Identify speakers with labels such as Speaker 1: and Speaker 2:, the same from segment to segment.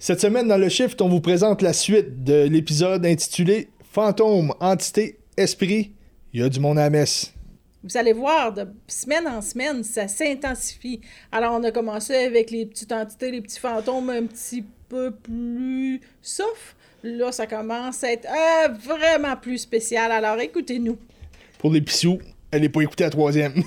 Speaker 1: Cette semaine, dans le Shift, on vous présente la suite de l'épisode intitulé Fantôme, entité, esprit. Il y a du monde à la messe.
Speaker 2: Vous allez voir, de semaine en semaine, ça s'intensifie. Alors, on a commencé avec les petites entités, les petits fantômes un petit peu plus soft. Là, ça commence à être euh, vraiment plus spécial. Alors, écoutez-nous.
Speaker 1: Pour les pissous, elle n'est pas écoutée à troisième.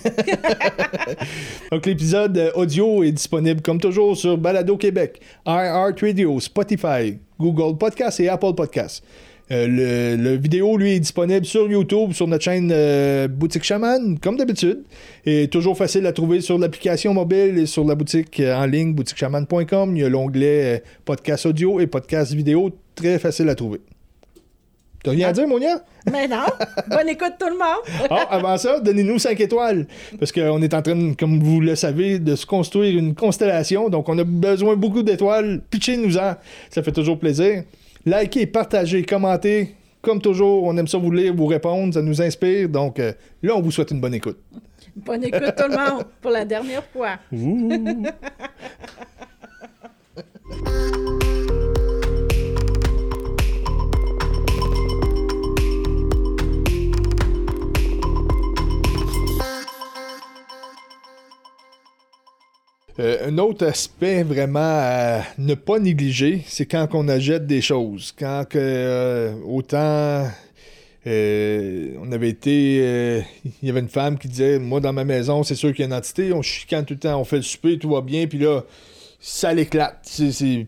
Speaker 1: Donc, l'épisode euh, audio est disponible comme toujours sur Balado Québec, iHeartRadio, Spotify, Google Podcasts et Apple Podcasts. Euh, le, vidéo, lui, est disponible sur YouTube, sur notre chaîne euh, Boutique Chaman, comme d'habitude. Et toujours facile à trouver sur l'application mobile et sur la boutique euh, en ligne, boutiquechaman.com. Il y a l'onglet podcast audio et podcast vidéo, très facile à trouver. T'as rien à dire, Monia?
Speaker 2: Mais non, bonne écoute tout le monde.
Speaker 1: Ah, avant ça, donnez-nous 5 étoiles. Parce qu'on est en train, comme vous le savez, de se construire une constellation. Donc, on a besoin beaucoup d'étoiles. Pitchez-nous-en. Ça fait toujours plaisir. Likez, partagez, commentez. Comme toujours, on aime ça vous lire, vous répondre. Ça nous inspire. Donc, euh, là, on vous souhaite une bonne écoute.
Speaker 2: Bonne écoute tout le monde pour la dernière fois.
Speaker 1: un autre aspect vraiment à ne pas négliger, c'est quand on achète des choses. Quand euh, autant euh, on avait été. euh, Il y avait une femme qui disait Moi, dans ma maison, c'est sûr qu'il y a une entité, on chicane tout le temps, on fait le souper, tout va bien, puis là, ça l'éclate.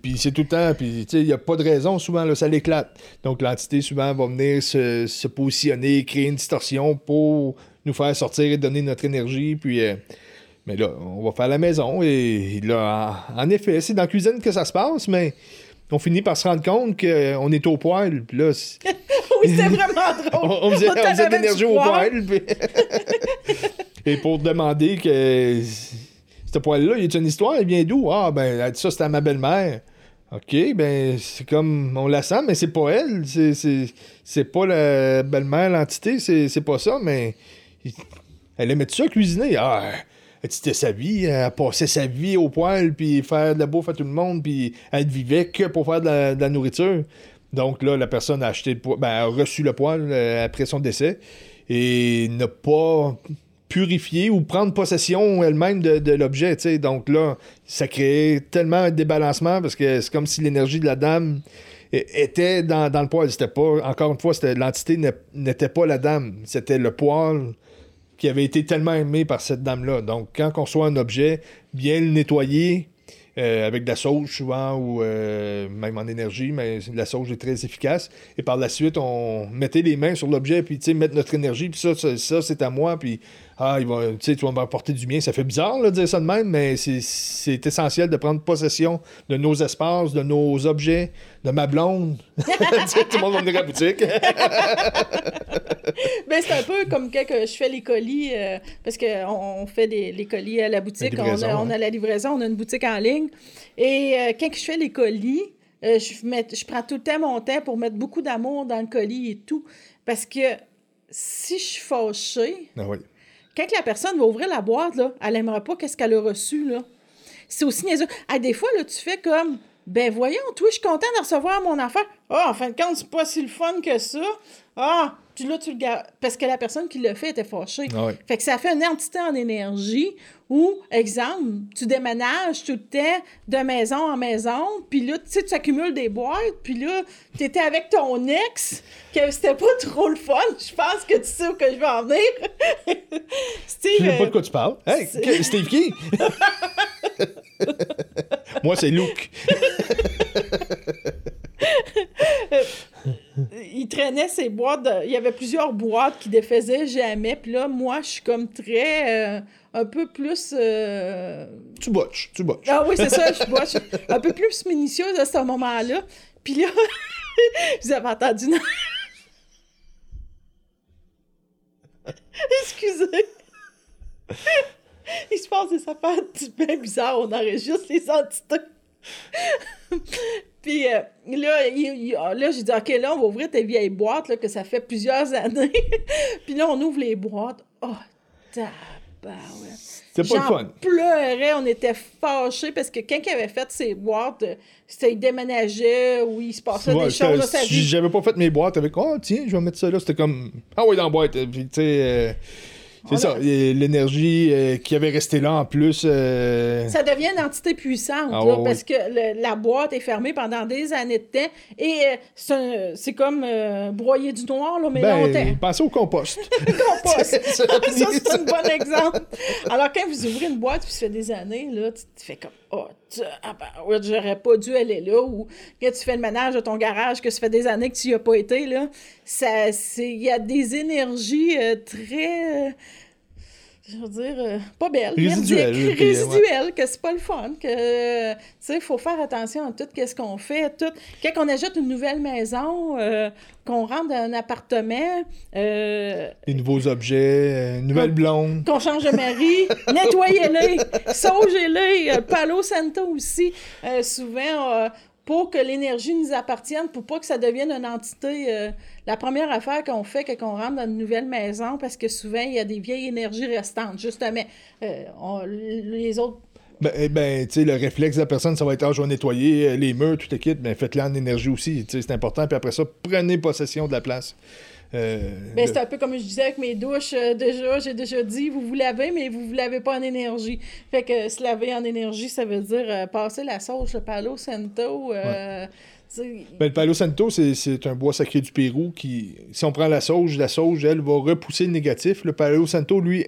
Speaker 1: Puis c'est tout le temps, puis il n'y a pas de raison, souvent, là, ça l'éclate. Donc l'entité, souvent, va venir se, positionner, créer une distorsion pour nous faire sortir et donner notre énergie, puis. euh, mais là, on va faire la maison et là, en, effet, c'est dans la cuisine que ça se passe, mais on finit par se rendre compte qu'on est au poêle. Puis là, c'est-
Speaker 2: Oui, c'était vraiment drôle.
Speaker 1: on, on faisait, on faisait de l'énergie au
Speaker 2: poil.
Speaker 1: puis- et pour demander que ce poêle-là, il y a une histoire, il vient d'où? Ah, ben, elle dit ça, c'était à ma belle-mère. OK, ben, c'est comme, on la sent, mais c'est pas elle. C'est, c'est, c'est pas la belle-mère, l'entité, c'est, c'est pas ça, mais elle aimait ça cuisiner. Ah, c'était sa vie, elle passait sa vie au poêle, puis faire de la bouffe à tout le monde, puis elle vivait que pour faire de la, nourriture. Donc là, la personne a acheté le poêle, ben, a reçu le poêle euh, après son décès et n'a pas purifié ou prendre possession elle-même de, l'objet. Donc là, ça créait tellement un débalancement parce que c'est comme si l'énergie de la dame é- était dans, dans le poêle. C'était pas, encore une fois, l'entité n'était pas la dame, c'était le poêle qui avait été tellement aimé par cette dame-là. Donc, quand on reçoit un objet, bien le nettoyer euh, avec de la sauge souvent ou euh, même en énergie, mais la sauge est très efficace. Et par la suite, on mettait les mains sur l'objet, puis tu sais, mettre notre énergie, puis ça, ça, ça, c'est à moi, puis ah, il va, tu vas m'apporter du bien. Ça fait bizarre là, de dire ça de même, mais c'est- essentiel de prendre possession de nos espaces, de nos objets, de ma blonde. Tout le monde va venir à la boutique.
Speaker 2: Ben, c'est un peu comme quand je fais les colis, euh, parce qu'on on fait des, les colis à la boutique,
Speaker 1: La
Speaker 2: on, a, on a la livraison, on a une boutique en ligne. Et euh, quand je fais les colis, euh, je, mets- je prends tout le temps mon temps pour mettre beaucoup d'amour dans le colis et tout. Parce que si je suis fâchée,
Speaker 1: Ah oui.
Speaker 2: Quand la personne va ouvrir la boîte, là, elle n'aimera pas qu'est-ce qu'elle a reçu. Là. C'est aussi niaiseux. Ah, des fois, là, tu fais comme, ben voyons, toi, je suis content de recevoir mon affaire. Ah, en fin de compte, c'est pas si le fun que ça. Ah, puis là, tu le gardes. Parce que la personne qui l'a fait était fâchée.
Speaker 1: Ah oui.
Speaker 2: Fait que ça fait une entité en énergie où, exemple, tu déménages tout le temps de maison en maison, puis là, tu sais, tu accumules des boîtes, puis là, tu étais avec ton ex, que c'était pas trop le fun. Je pense que tu sais où que je vais en venir. Steve,
Speaker 1: Je sais pas
Speaker 2: euh,
Speaker 1: de quoi tu parles. Hey, Steve qui? Moi, c'est Luke.
Speaker 2: il traînait ses boîtes. de- Il y avait plusieurs boîtes qui défaisaient jamais. Puis là, moi, je suis comme très. euh, un peu plus. euh,
Speaker 1: Tu botches, tu botches.
Speaker 2: Ah oui, c'est ça, je, suis un peu plus minutieuse à ce moment-là. Puis là, vous avez entendu. une- Excusez. Il se passe des affaires bien bizarres. On enregistre les entités. Puis euh, là, il- il- là j'ai dit, OK, là, on va ouvrir tes vieilles boîtes, là, que ça fait plusieurs années. Puis là, on ouvre les boîtes. Oh, ta ouais.
Speaker 1: C'était pas le fun.
Speaker 2: pleurais, on était fâchés parce que quand il avait fait ses boîtes, c'était il déménageait ou il se passait
Speaker 1: Ouais,
Speaker 2: des choses dans sa vie.
Speaker 1: j'avais pas fait mes boîtes avec oh tiens je vais mettre ça là c'était comme ah oui dans la boîte Puis, tu sais euh, c'est
Speaker 2: Voilà.
Speaker 1: ça l'énergie euh, qui avait resté là en plus euh,
Speaker 2: Ça devient une entité puissante,
Speaker 1: Ah
Speaker 2: là, parce que le- la boîte est fermée pendant des années de temps et euh, c'est comme broyer du noir, là, mais longtemps.
Speaker 1: ben pensez au compost
Speaker 2: compost.
Speaker 1: Ça.
Speaker 2: c'est un bon exemple. Alors, quand vous ouvrez une boîte, puis ça fait des années, là, tu te fais comme, oh, ah ben, ouais, j'aurais pas dû aller là. Ou quand tu fais le ménage de ton garage, que ça fait des années que tu y as pas été, là, il y a des énergies euh, très. Je veux dire, euh, pas
Speaker 1: puis, euh,
Speaker 2: résiduelles, que c'est pas le fun, que, tu sais, il faut faire attention à tout ce qu'on fait, tout. Quand on achète une nouvelle maison, euh, qu'on rentre dans un appartement, euh,
Speaker 1: des nouveaux objets une nouvelle blonde.
Speaker 2: qu'on change de mari, nettoyez-les, saugez-les, Palo Santo aussi, souvent, pour que l'énergie nous appartienne, pour pas que ça devienne une entité. euh, la première affaire qu'on fait quand on rentre dans une nouvelle maison, parce que souvent, il y a des vieilles énergies restantes, justement. Euh, les autres
Speaker 1: ben, eh ben tu sais le réflexe de la personne ça va être ah je vais nettoyer euh, les murs tout le kit ben faites-le en énergie aussi c'est important puis après ça prenez possession de la place Euh,
Speaker 2: Ben, c'est un peu comme je disais avec mes douches, euh, déjà, j'ai déjà dit, vous vous lavez, mais vous vous lavez pas en énergie. Fait que se laver en énergie, ça veut dire euh, passer la sauce, le palo santo. euh,
Speaker 1: Ben, le Palo Santo, c'est- un bois sacré du Pérou qui, si on prend la sauge, la sauge, elle, va repousser le négatif. Le Palo Santo, lui,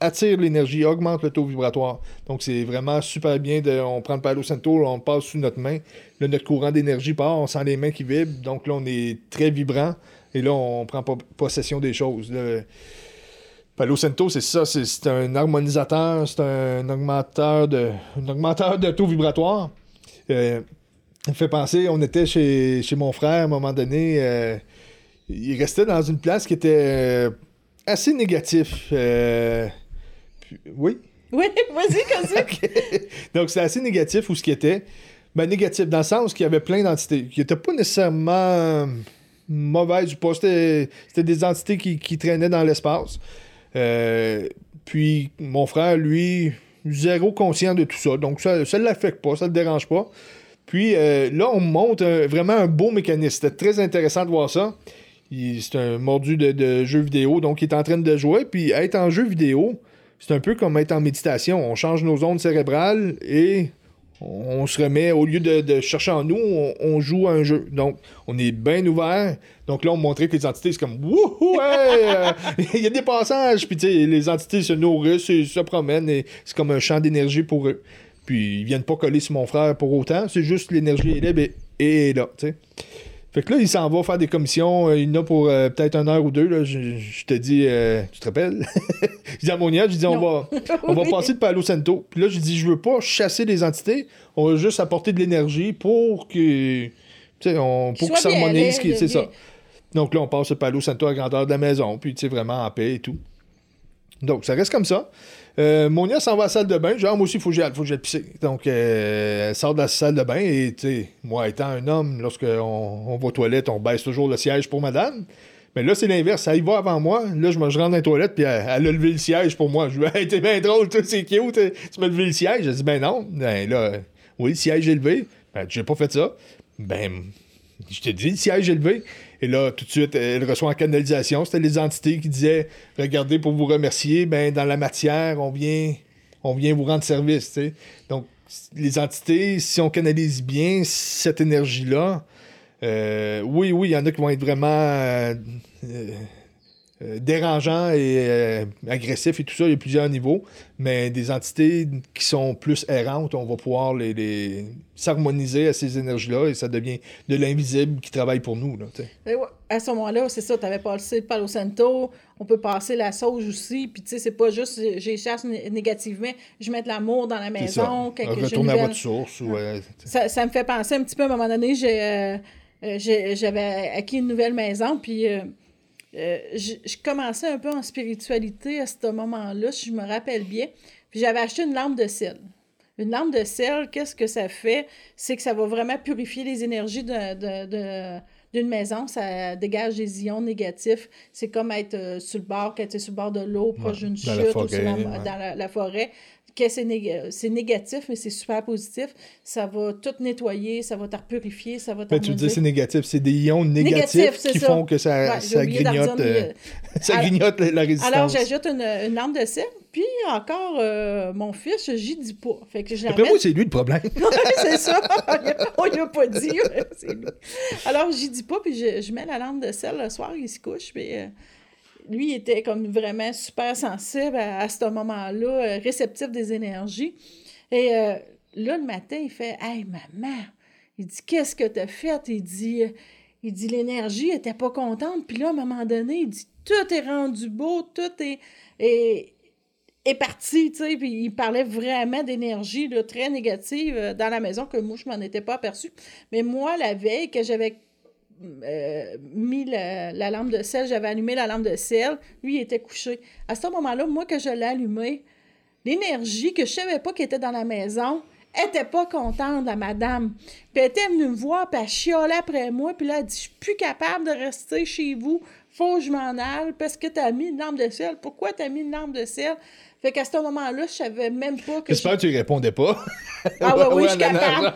Speaker 1: attire l'énergie, augmente le taux vibratoire. Donc, c'est vraiment super bien. De, on prend le Palo Santo, on passe sous notre main. Là, notre courant d'énergie part, on sent les mains qui vibrent. Donc, là, on est très vibrant. Et là, on prend pas possession des choses. Le Palo Santo, c'est ça. C'est un harmonisateur, c'est un augmenteur de, un augmenteur de taux vibratoire. Euh, ça me fait penser, on était chez, chez mon frère à un moment donné. euh, il restait dans une place qui était euh, assez négatif. euh, puis- oui?
Speaker 2: Oui, vas-y, comme ça.
Speaker 1: Donc, c'est assez négatif où ce qui était. Ben, négatif dans le sens qu'il y avait plein d'entités qui n'étaient pas nécessairement euh, mauvaises ou pas. C'était des entités qui, qui traînaient dans l'espace. Euh, puis, mon frère, lui, zéro conscient de tout ça. Donc, ça ne l'affecte pas, ça ne le dérange pas. Puis, euh, là, on monte vraiment un beau mécanisme. C'était très intéressant de voir ça. C'est un mordu de, de jeu vidéo, donc il est en train de jouer. Puis, être en jeu vidéo, c'est un peu comme être en méditation. On change nos ondes cérébrales et on se remet, au lieu de, chercher en nous, on, joue à un jeu. Donc, on est bien ouvert. Donc là, on montrait que les entités, c'est comme Wouhou, euh, il y a des passages. Puis, tu sais, les entités se nourrissent, et se promènent et c'est comme un champ d'énergie pour eux. Puis, ils viennent pas coller sur mon frère pour autant. C'est juste l'énergie est libre et, là, tu sais. Fait que là, il s'en va faire des commissions. euh, Il y en a pour euh, peut-être une heure ou deux. Là. Je, je te dis, euh, tu te rappelles? je dis à Monia, je dis, on
Speaker 2: Non.
Speaker 1: va, on va passer de Palo Santo. Puis là, je dis, je veux pas chasser les entités. On va juste apporter de l'énergie pour que. Tu sais, on, pour
Speaker 2: Qu'il
Speaker 1: qu'ils s'harmonisent. C'est ça. Donc là, on passe de Palo Santo à grandeur de la maison. Puis, tu sais, vraiment en paix et tout. Donc, ça reste comme ça. Euh, Monia s'en va à la salle de bain. Genre, moi aussi, il faut que j'aille faut que pisser. Donc, euh, elle sort de la salle de bain et, tu sais, moi, étant un homme, lorsqu'on on va aux toilettes, on baisse toujours le siège pour madame. Mais là, c'est l'inverse. Elle y va avant moi. Là, je, me, je rentre dans les toilettes, puis elle, a levé le siège pour moi. Je lui hey, t'es bien drôle, c'est cute. Tu m'as levé le siège? Elle dit, ben non. Ben là, oui, le siège est levé. Ben, j'ai pas fait ça. Ben, je te dis, le siège est levé. Et là, tout de suite, elle reçoit en canalisation. C'était les entités qui disaient Regardez, pour vous remercier, ben, dans la matière, on vient, on vient vous rendre service. Donc, les entités, si on canalise bien cette énergie-là, euh, oui, oui, il y en a qui vont être vraiment euh, euh, dérangeants et euh, agressifs et tout ça. Il y a plusieurs niveaux. Mais des entités qui sont plus errantes, on va pouvoir les, les- s'harmoniser à ces énergies-là et ça devient de l'invisible qui travaille pour nous. Là,
Speaker 2: ouais, à ce moment-là, c'est ça, tu avais passé le Palo Santo, on peut passer la sauge aussi, puis tu sais, c'est pas juste j'ai chasse né- négativement, je mets de l'amour dans la maison,
Speaker 1: ça. Retourner à votre source. ou, tu sais.
Speaker 2: ça, ça me fait penser un petit peu, à un moment donné, j'ai, euh, j'avais acquis une nouvelle maison, puis euh, je, je commençais un peu en spiritualité à ce moment-là, si je me rappelle bien. Puis j'avais acheté une lampe de sel. Une lampe de sel, qu'est-ce que ça fait? C'est que ça va vraiment purifier les énergies de, de, de, d'une maison, ça dégage des ions négatifs. C'est comme être euh, sur le bord, quand tu es sur le bord de l'eau, proche d'une chute ou la-
Speaker 1: ouais.
Speaker 2: dans la, la forêt. Que c'est nég- c'est négatif, mais c'est super positif. Ça va tout nettoyer, ça va te repurifier, ça va
Speaker 1: Ben, tu dis c'est négatif, c'est des ions négatifs
Speaker 2: Négatif,
Speaker 1: qui
Speaker 2: ça.
Speaker 1: font que ça,
Speaker 2: Ouais,
Speaker 1: ça grignote, euh, ça
Speaker 2: Alors-
Speaker 1: grignote la, la résistance.
Speaker 2: Alors, j'ajoute une, une lampe de sel, puis encore, euh, mon fils, j'y dis pas. Fait que je la
Speaker 1: Après moi, c'est lui le problème.
Speaker 2: Ouais, c'est ça. On lui a pas dit. lui. Alors, j'y dis pas, puis je, je mets la lampe de sel le soir, il se couche, puis euh, lui, était comme vraiment super sensible à, ce moment-là, euh, réceptif des énergies. Et euh, là, le matin, il fait Hey, maman, il dit Qu'est-ce que t'as fait? Il dit, euh, il dit L'énergie était pas contente. Puis là, à un moment donné, il dit Tout est rendu beau, tout est. est parti, puis il parlait vraiment d'énergie très négative dans la maison que moi, je m'en étais pas aperçue. Mais moi, la veille, que j'avais euh, mis la, la lampe de sel, j'avais allumé la lampe de sel, lui, il était couché. À ce moment-là, moi, que je l'ai allumé, l'énergie que je savais pas qui était dans la maison, était pas contente, la madame. Puis elle était venue me voir, puis elle chiolait après moi, puis là, elle dit « Je suis plus capable de rester chez vous, faut que je m'en aille, parce que t'as mis une lampe de sel. Pourquoi t'as mis une lampe de sel? » Fait qu'à ce moment-là, je savais même pas que...
Speaker 1: J'espère que tu y répondais pas.
Speaker 2: Ah ouais, oui, je suis capable.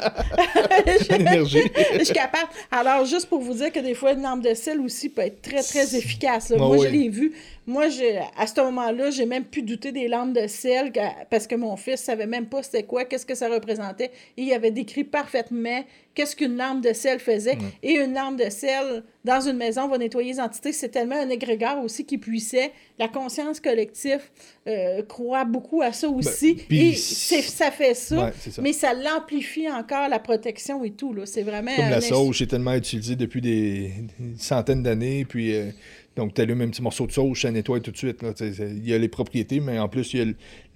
Speaker 2: Je suis capable. Alors, juste pour vous dire que des fois, une lampe de sel aussi peut être très, très efficace. Moi, je l'ai vu. Moi, je, à ce moment-là, j'ai même pu douter des lampes de sel parce que mon fils savait même pas c'était quoi, qu'est-ce que ça représentait. Et il avait décrit parfaitement qu'est-ce qu'une lampe de sel faisait. Et une lampe de sel dans une maison va nettoyer les entités. C'est tellement un égrégore aussi qui puissait. La conscience collective euh, croit beaucoup à ça aussi.
Speaker 1: Ben,
Speaker 2: et c'est- ça fait ça,
Speaker 1: Ouais, c'est ça.
Speaker 2: mais ça l'amplifie encore, la protection et tout. C'est vraiment...
Speaker 1: Comme la sauge est tellement utilisée depuis des, des centaines d'années, puis euh, donc tu allumes un petit morceau de sauge, ça nettoie tout de suite. là, Il y a les propriétés, mais en plus, il y a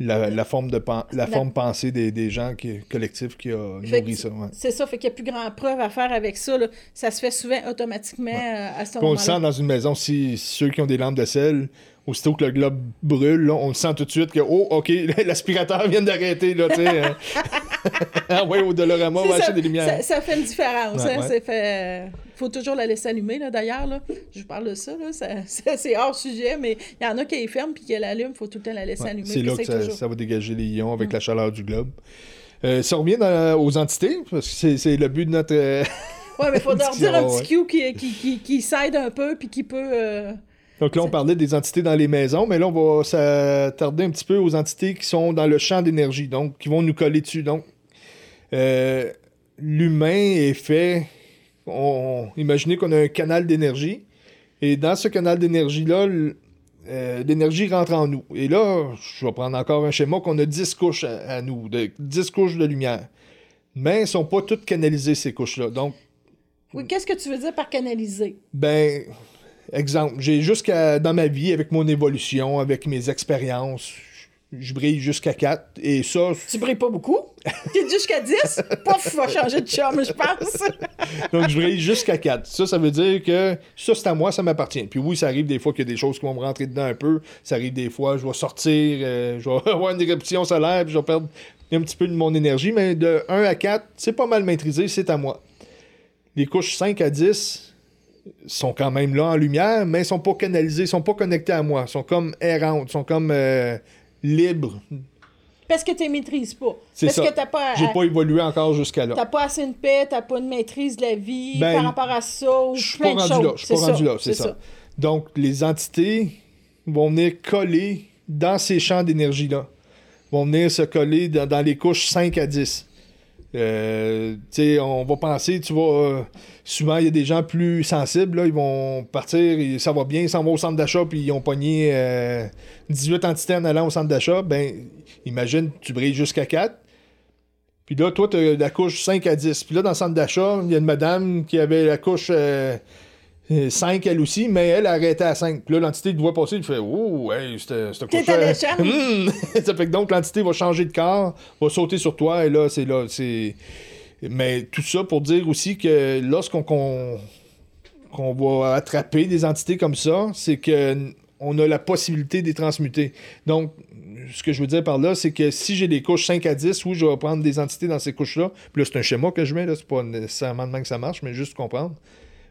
Speaker 1: la, la forme de pen- la, forme pensée des, des gens qui, collectifs qui a
Speaker 2: Fait
Speaker 1: nourri ça. ouais.
Speaker 2: C'est ça, fait qu'il n'y a plus grand preuve à faire avec ça. là. Ça se fait souvent automatiquement euh, à ce
Speaker 1: Puis on le
Speaker 2: moment-là.
Speaker 1: sent dans une maison, si ceux qui ont des lampes de sel, aussitôt que le globe brûle, là, on le sent tout de suite que, oh, OK, l'aspirateur vient d'arrêter, là, tu sais. euh. ah ouais, au Dolorama, on va acheter des lumières.
Speaker 2: ça, ça fait une différence.
Speaker 1: Ouais,
Speaker 2: hein,
Speaker 1: ouais.
Speaker 2: fait... faut toujours la laisser allumer, là, d'ailleurs. Là. Je vous parle de ça, là, ça- ça- c'est hors sujet, mais il y en a qui les ferment puis qui l'allument, il faut tout le temps la laisser
Speaker 1: Ouais,
Speaker 2: allumer.
Speaker 1: c'est là que ça, va dégager les ions avec la chaleur du globe. Euh, ça revient dans- aux entités, parce que c'est- le but de notre... euh,
Speaker 2: Ouais, mais il faut leur dire un petit cue qui, qui, qui, qui s'aide un peu puis qui peut... euh,
Speaker 1: Donc là, on parlait des entités dans les maisons, mais là, on va s'attarder un petit peu aux entités qui sont dans le champ d'énergie, donc qui vont nous coller dessus. Donc, euh, l'humain est fait. On, imaginez qu'on a un canal d'énergie, et dans ce canal d'énergie-là, euh, l'énergie rentre en nous. Et là, je vais prendre encore un schéma qu'on a 10 couches à, à nous, de, 10 couches de lumière. Mais elles ne sont pas toutes canalisées, ces couches-là. Donc,
Speaker 2: Oui, qu'est-ce que tu veux dire par canaliser?
Speaker 1: ben, exemple, j'ai jusqu'à dans ma vie, avec mon évolution, avec mes expériences, je brille jusqu'à 4. Et ça,
Speaker 2: Tu brilles pas beaucoup? T'es jusqu'à 10? Pouf, va changer de chum, je pense.
Speaker 1: donc je brille jusqu'à 4. Ça, ça veut dire que ça, c'est à moi, ça m'appartient. Puis oui, ça arrive des fois qu'il y a des choses qui vont me rentrer dedans un peu. Ça arrive des fois, je vais sortir, euh, je vais avoir une éruption solaire, puis je vais perdre un petit peu de mon énergie. Mais de 1 à 4, c'est pas mal maîtrisé, c'est à moi. Les couches 5 à 10 sont quand même là en lumière, mais sont pas canalisées, sont pas connectées à moi. sont comme errantes, sont comme euh, libres.
Speaker 2: Parce que tu les maîtrises pas.
Speaker 1: C'est
Speaker 2: Parce
Speaker 1: ça.
Speaker 2: que t'as pas,
Speaker 1: J'ai pas évolué encore jusqu'à là.
Speaker 2: t'as pas assez de paix, t'as pas une maîtrise de la vie
Speaker 1: Ben,
Speaker 2: par rapport à ça, ou
Speaker 1: Je suis
Speaker 2: plein
Speaker 1: pas
Speaker 2: de
Speaker 1: rendu là.
Speaker 2: choses.
Speaker 1: Je suis pas rendu là, c'est ça. Donc, les entités vont venir coller dans ces champs d'énergie-là. Vont venir se coller dans, dans les couches 5 à 10. Euh, on va penser, tu vas. euh, souvent, il y a des gens plus sensibles, là, ils vont partir, ça va bien, ils s'en vont au centre d'achat, puis ils ont pogné euh, 18 entités en allant au centre d'achat. Ben, imagine, tu brilles jusqu'à 4. Puis là, toi, tu as la couche 5 à 10. Puis là, dans le centre d'achat, il y a une madame qui avait la couche euh, 5, elle aussi, mais elle arrêtait à 5. Puis là, l'entité te voit passer, il fait Oh, hey,
Speaker 2: T'es
Speaker 1: couche
Speaker 2: alléchant.
Speaker 1: Hum! Ça fait que donc, l'entité va changer de corps, va sauter sur toi, et là, c'est là. c'est Mais tout ça pour dire aussi que lorsqu'on qu'on, qu'on va attraper des entités comme ça, c'est que on a la possibilité de les transmuter. Donc, ce que je veux dire par là, c'est que si j'ai des couches 5 à 10, oui, je vais prendre des entités dans ces couches-là. Puis là, c'est un schéma que je mets, là, c'est pas nécessairement de même que ça marche, mais juste comprendre.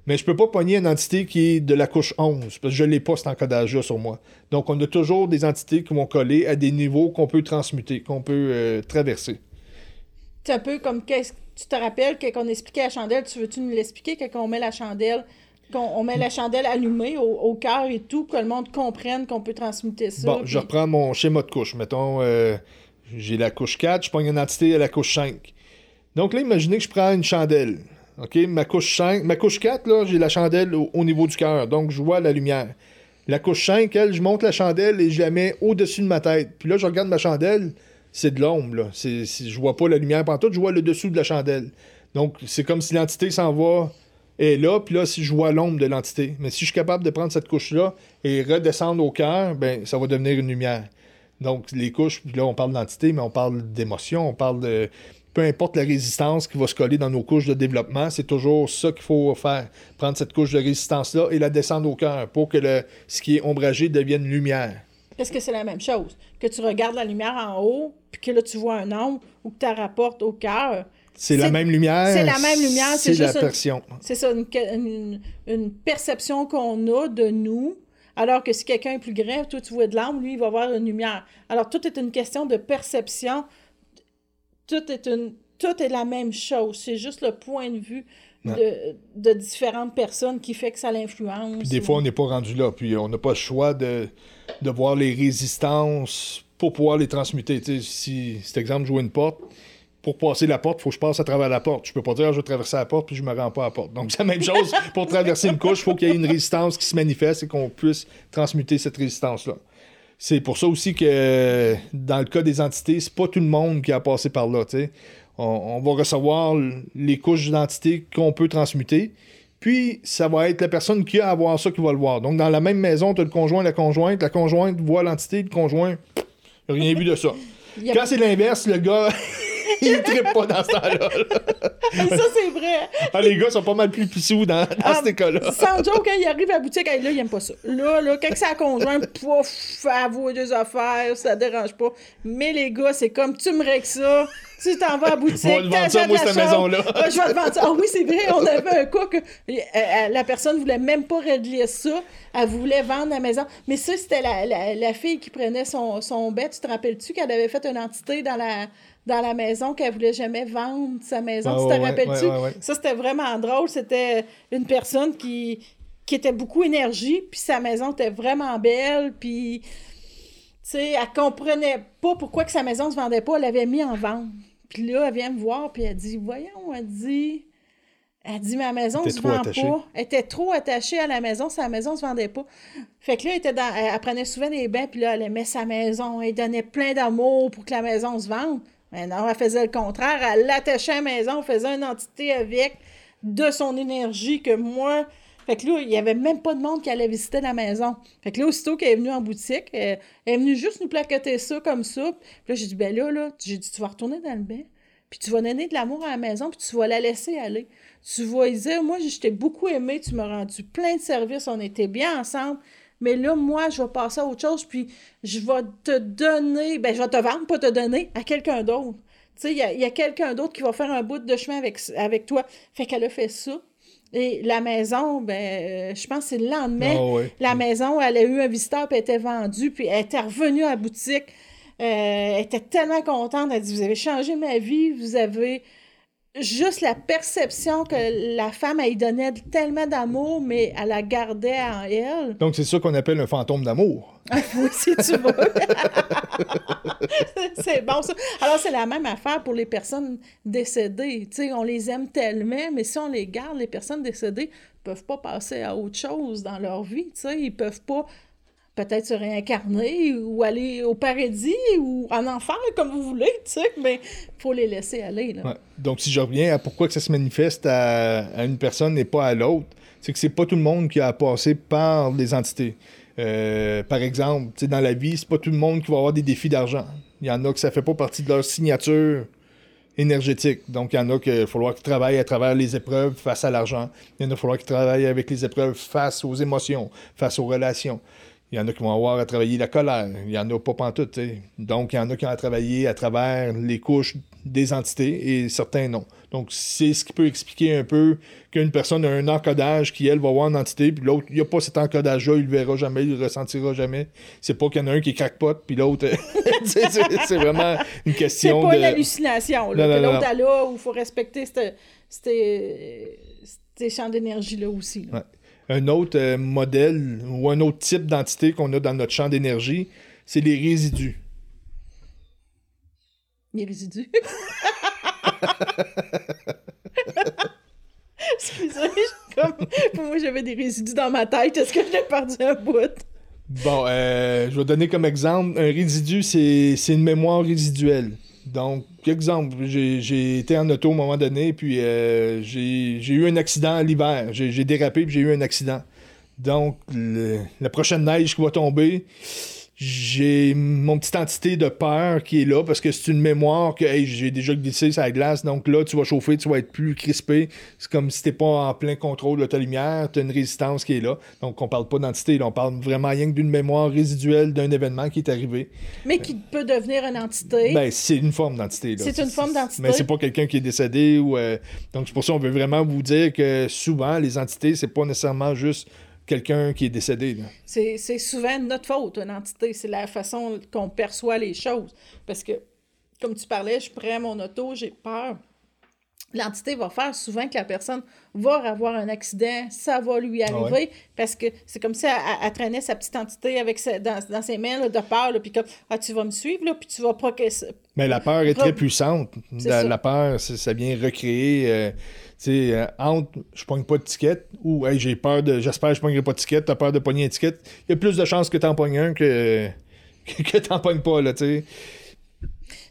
Speaker 1: Mais je peux pas pogner une entité qui est de la couche 11, parce que je l'ai pas cet encodage-là sur moi. Donc, on a toujours des entités qui vont coller à des niveaux qu'on peut transmuter, qu'on peut euh, traverser.
Speaker 2: C'est un peu comme qu'est-ce tu te rappelles quand on expliquait la chandelle, tu veux-tu nous l'expliquer quand on met la chandelle, qu'on on met la chandelle allumée au, au cœur et tout, que le monde comprenne qu'on peut transmuter ça.
Speaker 1: Bon,
Speaker 2: puis-
Speaker 1: je reprends mon schéma de couche. Mettons, euh, j'ai la couche 4, je pogne une entité à la couche 5. Donc là, imaginez que je prends une chandelle. OK? Ma couche 5, ma couche 4, là, j'ai la chandelle au, au niveau du cœur. Donc, je vois la lumière. La couche 5, elle, je monte la chandelle et je la mets au-dessus de ma tête. Puis là, je regarde ma chandelle, c'est de l'ombre, là. C'est, je vois pas la lumière pantoute, je vois le dessous de la chandelle. Donc, c'est comme si l'entité s'en va est là, puis là, si je vois l'ombre de l'entité. Mais si je suis capable de prendre cette couche-là et redescendre au cœur, ben ça va devenir une lumière. Donc, les couches, là, on parle d'entité, mais on parle d'émotion, on parle de. Peu importe la résistance qui va se coller dans nos couches de développement, c'est toujours ça qu'il faut faire. Prendre cette couche de résistance-là et la descendre au cœur pour que le, ce qui est ombragé devienne lumière.
Speaker 2: Parce que c'est la même chose? Que tu regardes la lumière en haut, puis que là, tu vois un ombre, ou que tu la rapportes au cœur.
Speaker 1: C'est la même lumière.
Speaker 2: c'est la même lumière, c'est
Speaker 1: la perception.
Speaker 2: C'est ça, une, une- une perception qu'on a de nous. Alors que si quelqu'un est plus grand, toi, tu vois de l'ombre, lui, il va voir une lumière. Alors, tout est une question de perception. Tout est, une, tout est la même chose. C'est juste le point de vue de, de différentes personnes qui fait que ça l'influence.
Speaker 1: Puis des
Speaker 2: ou-
Speaker 1: fois, on n'est pas rendu là. Puis on n'a pas le choix de, de voir les résistances pour pouvoir les transmuter. Tu sais, si cet exemple, je vois une porte, pour passer la porte, il faut que je passe à travers la porte. Je peux pas dire, Ah, je vais traverser la porte, puis je me rends pas à la porte. Donc, c'est la même chose. pour traverser une couche, il faut qu'il y ait une résistance qui se manifeste et qu'on puisse transmuter cette résistance-là. C'est pour ça aussi que dans le cas des entités, c'est pas tout le monde qui a passé par là. On, on va recevoir les couches d'identité qu'on peut transmuter. Puis, ça va être la personne qui a à voir ça qui va le voir. Donc, dans la même maison, tu as le conjoint, la conjointe. La conjointe voit l'entité, le conjoint, rien vu de ça. Quand c'est l'inverse, le gars, il trippe pas dans ce temps-là. là.
Speaker 2: ça, c'est vrai.
Speaker 1: Ah, les gars sont pas mal plus pissous dans, dans
Speaker 2: Ah,
Speaker 1: ces cas-là.
Speaker 2: Sans joke, quand il arrive à la boutique, hey, là, il aime pas ça. Là, là, quand ça conjoint, pouf, avouer deux affaires, ça dérange pas. Mais les gars, c'est comme, tu me règles ça, tu t'en vas à la boutique, t'achètes
Speaker 1: moi,
Speaker 2: la
Speaker 1: cette
Speaker 2: chose.
Speaker 1: maison-là.
Speaker 2: Ah, je vais te vendre ça. Ah oui, c'est vrai, on avait un cas que euh, euh, la personne voulait même pas régler ça. Elle voulait vendre la maison. Mais ça, c'était la, la, la fille qui prenait son, son bête. Tu te rappelles-tu qu'elle avait fait une entité dans la, dans la maison qu'elle voulait jamais vendre sa maison?
Speaker 1: Ah,
Speaker 2: tu te
Speaker 1: ouais,
Speaker 2: rappelles-tu?
Speaker 1: ouais, ouais, ouais.
Speaker 2: Ça, c'était vraiment drôle. C'était une personne qui, qui était beaucoup énergie, puis sa maison était vraiment belle, puis, tu sais, elle comprenait pas pourquoi que sa maison se vendait pas. Elle l'avait mis en vente. Puis là, elle vient me voir, puis elle dit, voyons, elle dit... Elle dit, ma maison
Speaker 1: T'es
Speaker 2: se vend
Speaker 1: attachée.
Speaker 2: pas. Elle était trop attachée à la maison, sa maison se vendait pas. Fait que là, elle, était dans, elle, elle prenait souvent des bains, puis là, elle aimait sa maison. Elle donnait plein d'amour pour que la maison se vende. Mais non, elle faisait le contraire. Elle l'attachait à la maison, faisait une entité avec de son énergie que moi. Fait que là, il n'y avait même pas de monde qui allait visiter la maison. Fait que là, aussitôt qu'elle est venue en boutique, elle, elle est venue juste nous plaqueter ça comme ça. Puis là, j'ai dit, ben là, là, j'ai dit, tu vas retourner dans le bain, puis tu vas donner de l'amour à la maison, puis tu vas la laisser aller. Tu vas lui dire, moi, je t'ai beaucoup aimé, tu m'as rendu plein de services, on était bien ensemble. Mais là, moi, je vais passer à autre chose, puis je vais te donner, ben, je vais te vendre, pas te donner, à quelqu'un d'autre. Tu sais, il y a, y a quelqu'un d'autre qui va faire un bout de chemin avec, avec toi. Fait qu'elle a fait ça. Et la maison, ben, euh, je pense que c'est le lendemain.
Speaker 1: Ah ouais.
Speaker 2: La maison, elle a eu un visiteur, puis elle était vendue, puis elle était revenue à la boutique. Euh, elle était tellement contente. Elle dit Vous avez changé ma vie, vous avez juste la perception que la femme, elle y donnait tellement d'amour, mais elle la gardait en elle.
Speaker 1: Donc, c'est ça qu'on appelle un fantôme d'amour.
Speaker 2: Oui, si tu veux. c'est bon, ça. Alors, c'est la même affaire pour les personnes décédées. Tu sais, on les aime tellement, mais si on les garde, les personnes décédées peuvent pas passer à autre chose dans leur vie. Tu sais, ils peuvent pas peut-être se réincarner ou aller au paradis ou en enfer, comme vous voulez, tu sais, mais faut les laisser aller, là.
Speaker 1: Ouais. Donc, si je reviens à pourquoi que ça se manifeste à, une personne et pas à l'autre, c'est que c'est pas tout le monde qui a passé par des entités. Euh, par exemple, dans la vie, c'est pas tout le monde qui va avoir des défis d'argent. Il y en a que ça fait pas partie de leur signature énergétique. Donc, il y en a qu'il va falloir qu'ils travaillent à travers les épreuves face à l'argent. Il y en a qu'il va falloir qu'ils travaillent avec les épreuves face aux émotions, face aux relations. Il y en a qui vont avoir à travailler la colère. Il y en a pas pantoute, tu sais. Donc, il y en a qui ont à travailler à travers les couches des entités et certains non. Donc, c'est ce qui peut expliquer un peu qu'une personne a un encodage qui, elle, va voir une entité, puis l'autre, il n'y a pas cet encodage-là, il le verra jamais, il le ressentira jamais. C'est pas qu'il y en a un qui est crackpot, puis l'autre. c'est vraiment une question
Speaker 2: C'est pas
Speaker 1: de.
Speaker 2: une hallucination, là, l'autre a là, où il faut respecter ces champs d'énergie-là aussi. là.
Speaker 1: Ouais. Un autre euh, modèle ou un autre type d'entité qu'on a dans notre champ d'énergie, c'est les résidus.
Speaker 2: Les résidus. Excusez, comme... pour moi j'avais des résidus dans ma tête. Est-ce que j'ai perdu un bout?
Speaker 1: Bon, euh, je vais donner comme exemple, un résidu, c'est une mémoire résiduelle. Donc, exemple, j'ai été en auto à un moment donné, puis euh, j'ai eu un accident l'hiver. J'ai dérapé, puis j'ai eu un accident. Donc, la prochaine neige qui va tomber, j'ai mon petite entité de peur qui est là parce que c'est une mémoire que hey, j'ai déjà glissé sur la glace. Donc là, tu vas chauffer, tu vas être plus crispé. C'est comme si t'es pas en plein contrôle de ta lumière, tu as une résistance qui est là. Donc on parle pas d'entité, on parle vraiment rien que d'une mémoire résiduelle d'un événement qui est arrivé.
Speaker 2: Mais qui peut devenir une entité.
Speaker 1: Ben, c'est une forme d'entité.
Speaker 2: C'est une forme d'entité.
Speaker 1: Mais c'est pas quelqu'un qui est décédé ou. euh, Donc c'est pour ça qu'on veut vraiment vous dire que souvent, les entités, c'est pas nécessairement juste quelqu'un qui est décédé.
Speaker 2: C'est souvent notre faute, une entité. C'est la façon qu'on perçoit les choses. Parce que, comme tu parlais, je prends mon auto, j'ai peur. L'entité va faire souvent que la personne va avoir un accident, ça va lui
Speaker 1: Ah
Speaker 2: arriver, parce que c'est comme si elle, elle- traînait sa petite entité avec sa- dans, dans ses mains là, de peur, là, puis comme Ah, tu vas me suivre, là, puis tu vas pas que.
Speaker 1: Mais la peur est très puissante. La, peur, ça vient recréer. euh, sais, euh, entre je pogne pas de ticket ou hey, j'ai peur de. J'espère que je pognerai pas de ticket, t'as peur de pogner un ticket. Il y a plus de chances que t'en pognes un que, que t'en pognes pas, là, tu sais.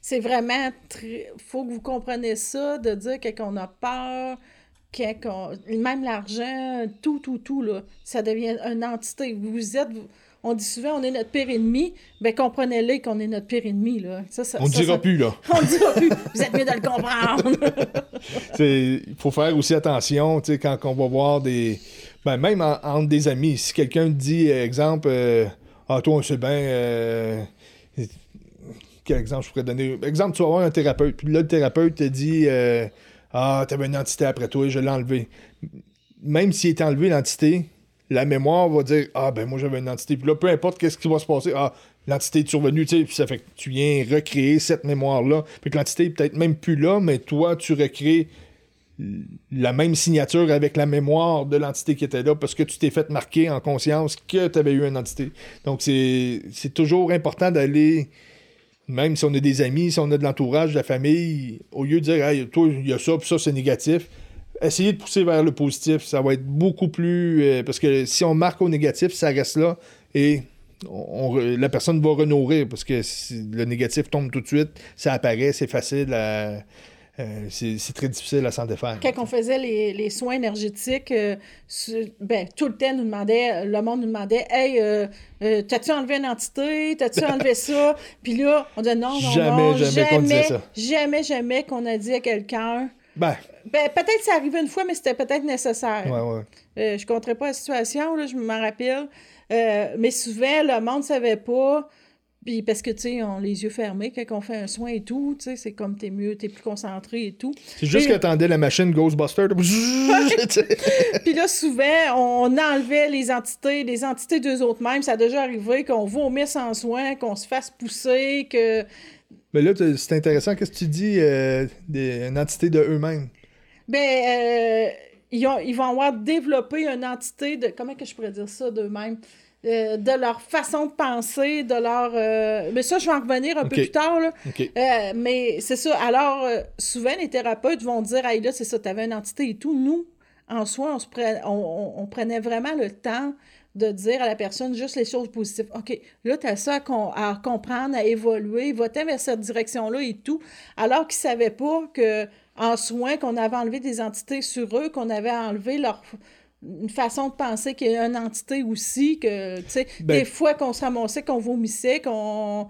Speaker 2: C'est vraiment très. faut que vous compreniez ça, de dire que qu'on a peur, que qu'on- même l'argent, tout, tout, tout, là, ça devient une entité. Vous êtes. On dit souvent, on est notre pire ennemi. Ben, comprenez-le qu'on est notre pire ennemi, là. Ça, ça,
Speaker 1: On ne dira
Speaker 2: ça-
Speaker 1: plus, là.
Speaker 2: On ne dira plus. Vous êtes mieux de le comprendre.
Speaker 1: Il faut faire aussi attention, tu sais, quand on va voir des. Ben, même en- entre des amis. Si quelqu'un dit, exemple, euh, Ah, toi, on sait bien. euh, Quel exemple je pourrais donner Exemple, tu vas voir un thérapeute, puis là, le thérapeute te dit euh, Ah, t'avais une entité après toi, je l'ai enlevé. Même s'il est enlevé l'entité, la mémoire va dire Ah, ben moi, j'avais une entité. Puis là, peu importe qu'est-ce qui va se passer, Ah, l'entité est survenue, tu sais, puis ça fait que tu viens recréer cette mémoire-là. Puis que l'entité est peut-être même plus là, mais toi, tu recrées la même signature avec la mémoire de l'entité qui était là parce que tu t'es fait marquer en conscience que tu avais eu une entité. Donc, c'est toujours important d'aller, même si on a des amis, si on a de l'entourage, de la famille, au lieu de dire, hey, toi, il y a ça, puis ça, c'est négatif, essayer de pousser vers le positif. Ça va être beaucoup plus. euh, parce que si on marque au négatif, ça reste là et on- on- la personne va renourrir parce que si le négatif tombe tout de suite, ça apparaît, c'est facile à. euh, c'est très difficile à s'en défaire.
Speaker 2: Quand on faisait les, les soins énergétiques, euh, su- ben, tout le temps, nous demandait, le monde nous demandait Hey, euh, t'as-tu enlevé une entité? T'as-tu enlevé ça Puis là, on disait non, non,
Speaker 1: Jamais,
Speaker 2: non,
Speaker 1: jamais ça.
Speaker 2: Jamais, jamais qu'on a dit à quelqu'un.
Speaker 1: Ben,
Speaker 2: Ben, peut-être ça arrivait une fois, mais c'était peut-être nécessaire.
Speaker 1: ouais, ouais.
Speaker 2: Euh, je ne compterai pas la situation, là, je m'en rappelle. Euh, mais souvent, le monde ne savait pas. Puis parce que, tu sais, on les yeux fermés quand on fait un soin et tout, tu sais, c'est comme t'es mieux, t'es plus concentré et tout.
Speaker 1: C'est juste
Speaker 2: Et-
Speaker 1: qu'il attendait la machine Ghostbuster.
Speaker 2: Puis là, souvent, on enlevait les entités, les entités d'eux autres mêmes. Ça a déjà arrivé qu'on vomisse en soin, qu'on se fasse pousser, que...
Speaker 1: Mais là, c'est intéressant. Qu'est-ce que tu dis euh, des, une entité de eux-mêmes?
Speaker 2: Ben, euh, ils, ont- ils vont avoir développé une entité de... Comment que je pourrais dire ça d'eux-mêmes? Euh, de leur façon de penser, de leur... euh, Mais ça, je vais en revenir un peu plus tard, là. Euh, mais c'est ça. Alors, souvent, les thérapeutes vont dire Hey, là, c'est ça, tu avais une entité et tout. Nous, en soi, on, se pre- on, on- on prenait vraiment le temps de dire à la personne juste les choses positives. OK, là, tu as ça à, com- à comprendre, à évoluer, va-t'en vers cette direction-là et tout. Alors qu'ils ne savaient pas que en soins, qu'on avait enlevé des entités sur eux, qu'on avait enlevé leur une façon de penser qu'il y a une entité aussi, que, tu sais,
Speaker 1: Ben-
Speaker 2: des fois qu'on se ramassait, qu'on vomissait, qu'on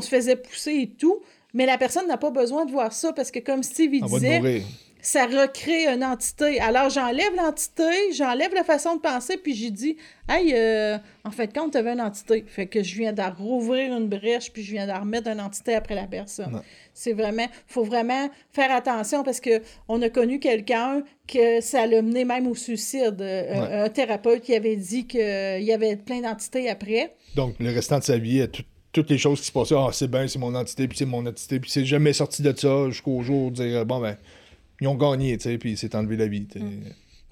Speaker 2: se faisait pousser et tout, mais la personne n'a pas besoin de voir ça parce que, comme Steve il
Speaker 1: On
Speaker 2: disait. Ça recrée une entité. Alors, j'enlève l'entité, j'enlève la façon de penser, puis j'ai dit, hey, euh, en fait, quand tu avais une entité, fait que je viens de rouvrir une brèche, puis je viens de remettre une entité après la personne. C'est vraiment, faut vraiment faire attention parce que on a connu quelqu'un que ça l'a mené même au suicide. Euh, un thérapeute qui avait dit qu'il y avait plein d'entités après.
Speaker 1: Donc, le restant de sa vie, toutes les choses qui se passaient, ah, c'est bien, c'est mon entité, puis c'est mon entité, puis c'est jamais sorti de ça jusqu'au jour de dire, bon, ben, ils ont gagné, tu sais, puis c'est enlevé la vie. Il
Speaker 2: mm.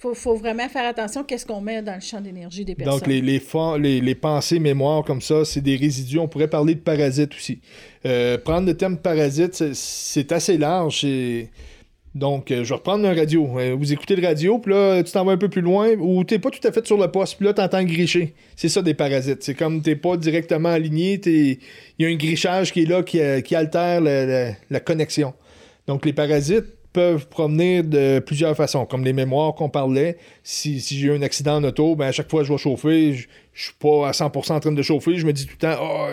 Speaker 2: Faut, faut, vraiment faire attention qu'est-ce qu'on met dans le champ d'énergie des personnes.
Speaker 1: Donc, les, les, les, pensées, mémoires comme ça, c'est des résidus. On pourrait parler de parasites aussi. Euh, prendre le terme parasite, c'est assez large. Donc, euh, je vais reprendre un radio. Euh, vous écoutez le radio, puis là, tu t'en vas un peu plus loin, ou t'es pas tout à fait sur le poste, puis là, t'entends gricher. C'est ça, des parasites. C'est comme t'es pas directement aligné, il y a un grichage qui est là, qui, qui altère la connexion. Donc, les parasites, peuvent provenir de plusieurs façons, comme les mémoires qu'on parlait. Si, si j'ai eu un accident en auto, ben à chaque fois que je vais chauffer, je, je suis pas à 100% en train de chauffer, je me dis tout le temps, oh,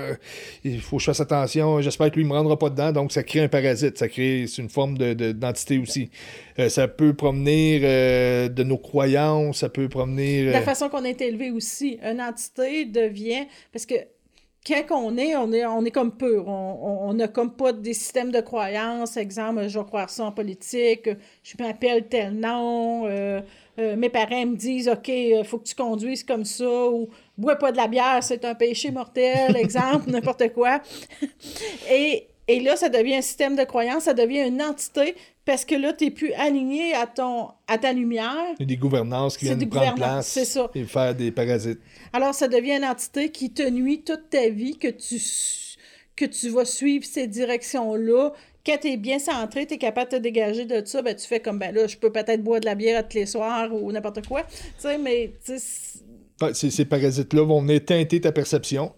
Speaker 1: il faut que je fasse attention, j'espère que lui ne me rendra pas dedans, donc ça crée un parasite, ça crée une forme d'identité de, aussi. Euh, ça peut provenir euh, de nos croyances, ça peut provenir...
Speaker 2: La façon qu'on est élevé aussi. Une entité devient... Parce que quand on est, on est, on est comme pur. On n'a comme pas des systèmes de croyances. Exemple, je vais croire ça en politique, je m'appelle tel nom, euh, euh, mes parents me disent OK, il faut que tu conduises comme ça, ou bois pas de la bière, c'est un péché mortel, exemple, n'importe quoi. Et et là, ça devient un système de croyance, ça devient une entité parce que là, tu n'es plus aligné à, ton, à ta lumière.
Speaker 1: Il y a des gouvernances qui viennent prendre place et faire des parasites.
Speaker 2: Alors, ça devient une entité qui te nuit toute ta vie, que tu, que tu vas suivre ces directions-là. Quand tu es bien centré, tu es capable de te dégager de ça, ben, tu fais comme, ben là, je peux peut-être boire de la bière tous les soirs ou n'importe quoi. Tu sais, mais...
Speaker 1: ces parasites-là vont venir teinter ta perception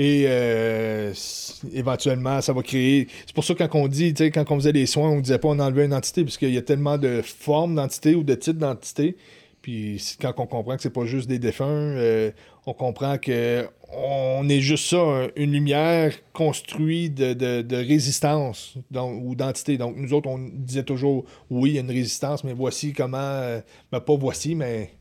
Speaker 1: et euh, éventuellement, ça va créer. C'est pour ça que quand on dit, quand on faisait les soins, on disait pas on enlevait une entité, parce qu'il y a tellement de formes d'entité ou de types d'entité. Puis quand on comprend que c'est pas juste des défunts, euh, on comprend que on est juste ça, une lumière construite de, résistance ou d'entité. Donc nous autres, on disait toujours oui, il y a une résistance, mais voici comment. Euh, ben, pas voici, mais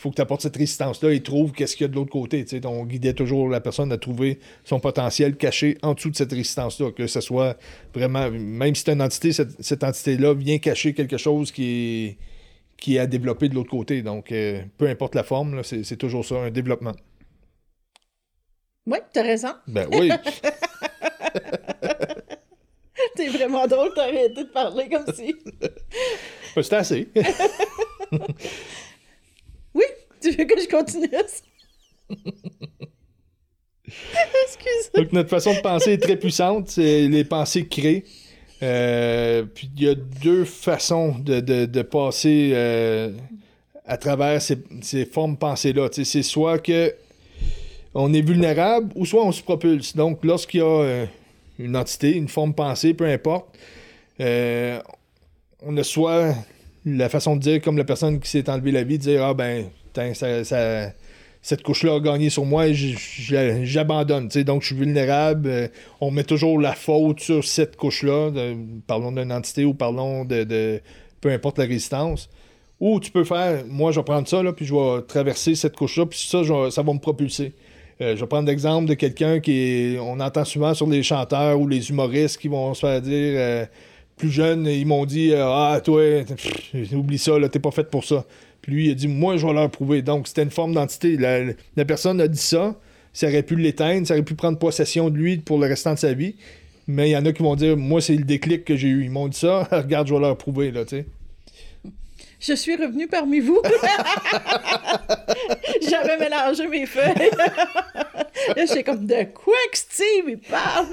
Speaker 1: faut que tu apportes cette résistance-là et trouve qu'est-ce qu'il y a de l'autre côté. On guidait toujours la personne à trouver son potentiel caché en dessous de cette résistance-là, que ce soit vraiment, même si c'est une entité, cette, entité-là vient cacher quelque chose qui est, qui est à développer de l'autre côté. Donc, euh, peu importe la forme, c'est toujours ça, un développement.
Speaker 2: Oui, as raison.
Speaker 1: Ben oui.
Speaker 2: T'es vraiment drôle, t'as arrêté de parler comme si.
Speaker 1: Ben, c'est assez.
Speaker 2: Tu veux que je continue Excuse.
Speaker 1: Donc, notre façon de penser est très puissante. C'est les pensées créées. Euh, puis il y a deux façons de, de, passer euh, à travers ces, ces formes pensées-là. C'est soit que on est vulnérable ou soit on se propulse. Donc, lorsqu'il y a euh, une entité, une forme pensée, peu importe, on a soit la façon de dire, comme la personne qui s'est enlevé la vie, de dire Ah ben, cette couche-là a gagné sur moi j'abandonne. Donc je suis vulnérable. Euh, on met toujours la faute sur cette couche-là. Parlons d'une entité ou parlons de, peu importe la résistance. Ou tu peux faire, moi je vais prendre ça, là, puis je vais traverser cette couche-là, puis ça, ça va me propulser. Euh, je vais prendre l'exemple de quelqu'un qui. On entend souvent sur les chanteurs ou les humoristes qui vont se faire dire euh, plus jeunes, ils m'ont dit Ah, toi, oublie ça, t'es pas fait pour ça. Puis lui, il a dit Moi, je vais leur prouver. Donc, c'était une forme d'entité. La, personne a dit ça, ça aurait pu l'éteindre, ça aurait pu prendre possession de lui pour le restant de sa vie. Mais il y en a qui vont dire Moi, c'est le déclic que j'ai eu. Ils m'ont dit ça, regarde, je vais leur prouver, là, tu sais
Speaker 2: je suis revenu parmi vous. J'avais mélangé mes feuilles. là, j'étais comme, de quoi que Steve, il parle?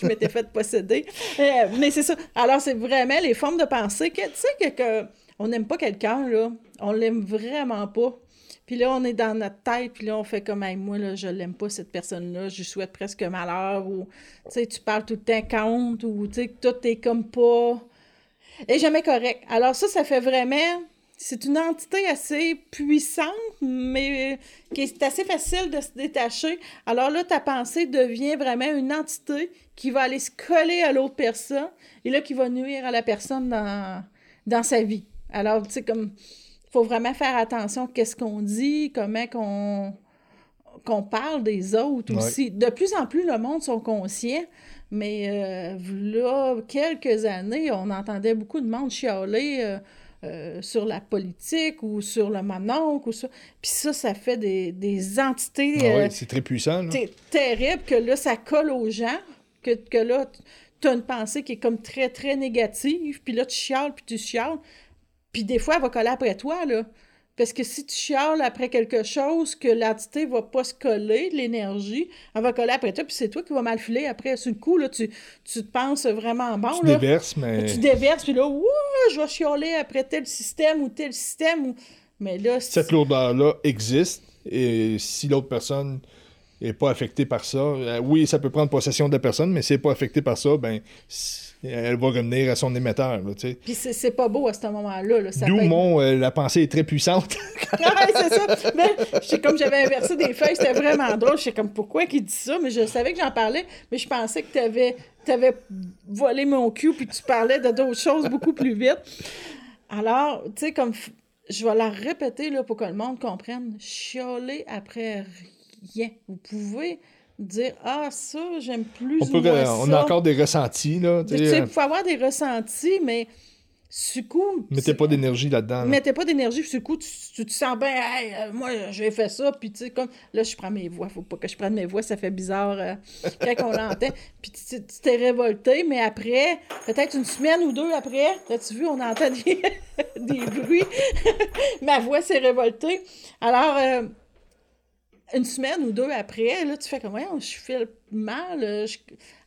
Speaker 2: je m'étais fait posséder. Euh, mais c'est ça. Alors, c'est vraiment les formes de pensée que, tu sais, que, on n'aime pas quelqu'un, là. On l'aime vraiment pas. Puis là, on est dans notre tête, puis là, on fait comme, moi, là, je l'aime pas, cette personne-là, je souhaite presque malheur, ou, tu sais, tu parles tout le temps contre, ou, tu sais, tout est comme pas et jamais correct. Alors ça, ça fait vraiment... C'est une entité assez puissante mais qui est assez facile de se détacher. Alors là, ta pensée devient vraiment une entité qui va aller se coller à l'autre personne et là, qui va nuire à la personne dans sa vie. Alors, tu sais, comme, faut vraiment faire attention à qu'est-ce qu'on dit, comment qu'on qu'on parle des autres aussi. De plus en plus, le monde sont conscients, mais euh, là, quelques années, on entendait beaucoup de monde chialer euh, euh, sur la politique ou sur le mononcle ou ça. Puis ça, ça fait des, des entités...
Speaker 1: Ah oui, c'est très puissant.
Speaker 2: Terrible que là, ça colle aux gens, que, que là, tu as une pensée qui est comme très, très négative, puis là, tu chiales, puis tu chiales. Puis des fois, elle va coller après toi, là. Parce que si tu chiales après quelque chose, que l'entité va pas se coller, l'énergie, elle va coller après toi, puis c'est toi qui vas mal filer après. Sur le coup, là, tu, tu te penses vraiment bon.
Speaker 1: Tu déverses, mais.
Speaker 2: Tu déverses, puis là, ouh, je vais chialer après tel système ou tel système. Ou... Mais là.
Speaker 1: Cette lourdeur-là existe, et si l'autre personne n'est pas affectée par ça, euh, oui, ça peut prendre possession de la personne, mais si elle n'est pas affectée par ça, ben elle va revenir à son émetteur. Là,
Speaker 2: Puis c'est pas beau à ce moment-là. Là.
Speaker 1: D'où mon euh, la pensée est très puissante.
Speaker 2: ah, c'est ça. Mais comme j'avais inversé des feuilles, c'était vraiment drôle. Je sais comme pourquoi qu'il dit ça, mais je savais que j'en parlais, mais je pensais que tu avais, avais, volé mon cul puis tu parlais de d'autres choses beaucoup plus vite. Alors, tu sais, comme je vais la répéter là, pour que le monde comprenne. Chialer après rien. Vous pouvez dire Ah, ça, j'aime plus. On, peut,
Speaker 1: on a encore des ressentis. Là,
Speaker 2: tu sais, il faut avoir des ressentis, mais du coup.
Speaker 1: Mettez pas d'énergie là-dedans.
Speaker 2: Mettez pas d'énergie, puis du coup, tu, te sens bien, hey, euh, moi, j'ai fait ça, puis tu sais, comme. Là, je prends mes voix, faut pas que je prenne mes voix, ça fait bizarre euh, quand on l'entend. Puis tu t'es révolté, mais après, peut-être une semaine ou deux après, as-tu vu, on entend des, des bruits. Ma voix s'est révoltée. Alors. Euh, une semaine ou deux après, là, tu fais comme, ouais, je fais mal. Euh,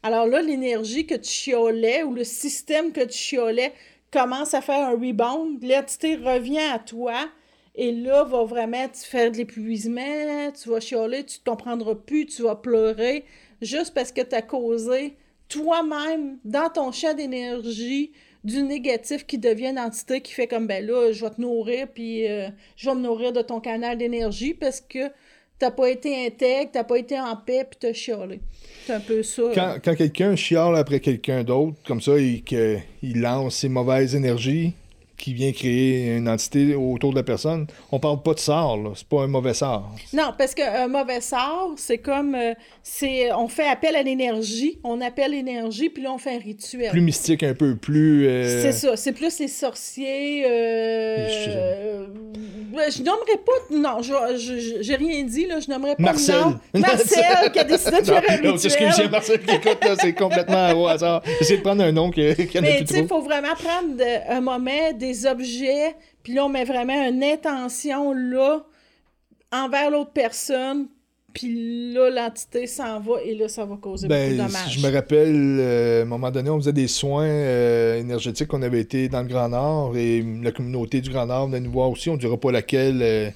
Speaker 2: Alors là, l'énergie que tu chiolais ou le système que tu chiolais commence à faire un rebound. L'entité revient à toi. Et là, va vraiment te faire de l'épuisement, tu vas chialer, tu ne comprendras plus, tu vas pleurer, juste parce que tu as causé toi-même, dans ton champ d'énergie, du négatif qui devient une entité qui fait comme, ben là, je vais te nourrir, puis euh, je vais me nourrir de ton canal d'énergie parce que t'as pas été intègre, t'as pas été en paix, puis t'as chialé. C'est un peu ça.
Speaker 1: Quand, quand quelqu'un chiale après quelqu'un d'autre, comme ça, et qu'il lance ses mauvaises énergies, qui vient créer une entité autour de la personne. On parle pas de sort. C'est pas un mauvais sort.
Speaker 2: Non, parce qu'un mauvais sort, c'est comme. Euh, c'est On fait appel à l'énergie, on appelle l'énergie, puis là, on fait un rituel.
Speaker 1: Plus mystique, un peu plus. Euh,
Speaker 2: c'est ça. C'est plus les sorciers. Euh... Je... nommerais pas. Non, je, j'ai rien dit, là. Je nommerais pas.
Speaker 1: Marcel.
Speaker 2: Marcel, qui a décidé de faire un rituel.
Speaker 1: Que Marcel qui écoute. C'est complètement au hasard. J'essaie de prendre un nom qui, qui en a
Speaker 2: plus trop. Mais il faut vraiment prendre un moment des objets, puis là, on met vraiment une intention là envers l'autre personne, puis là, l'entité s'en va et là, ça va causer beaucoup de ben, dommages.
Speaker 1: Je me rappelle, euh, à un moment donné, on faisait des soins euh, énergétiques. On avait été dans le Grand Nord et la communauté du Grand Nord venait nous voir aussi. On ne dira pas laquelle. Euh,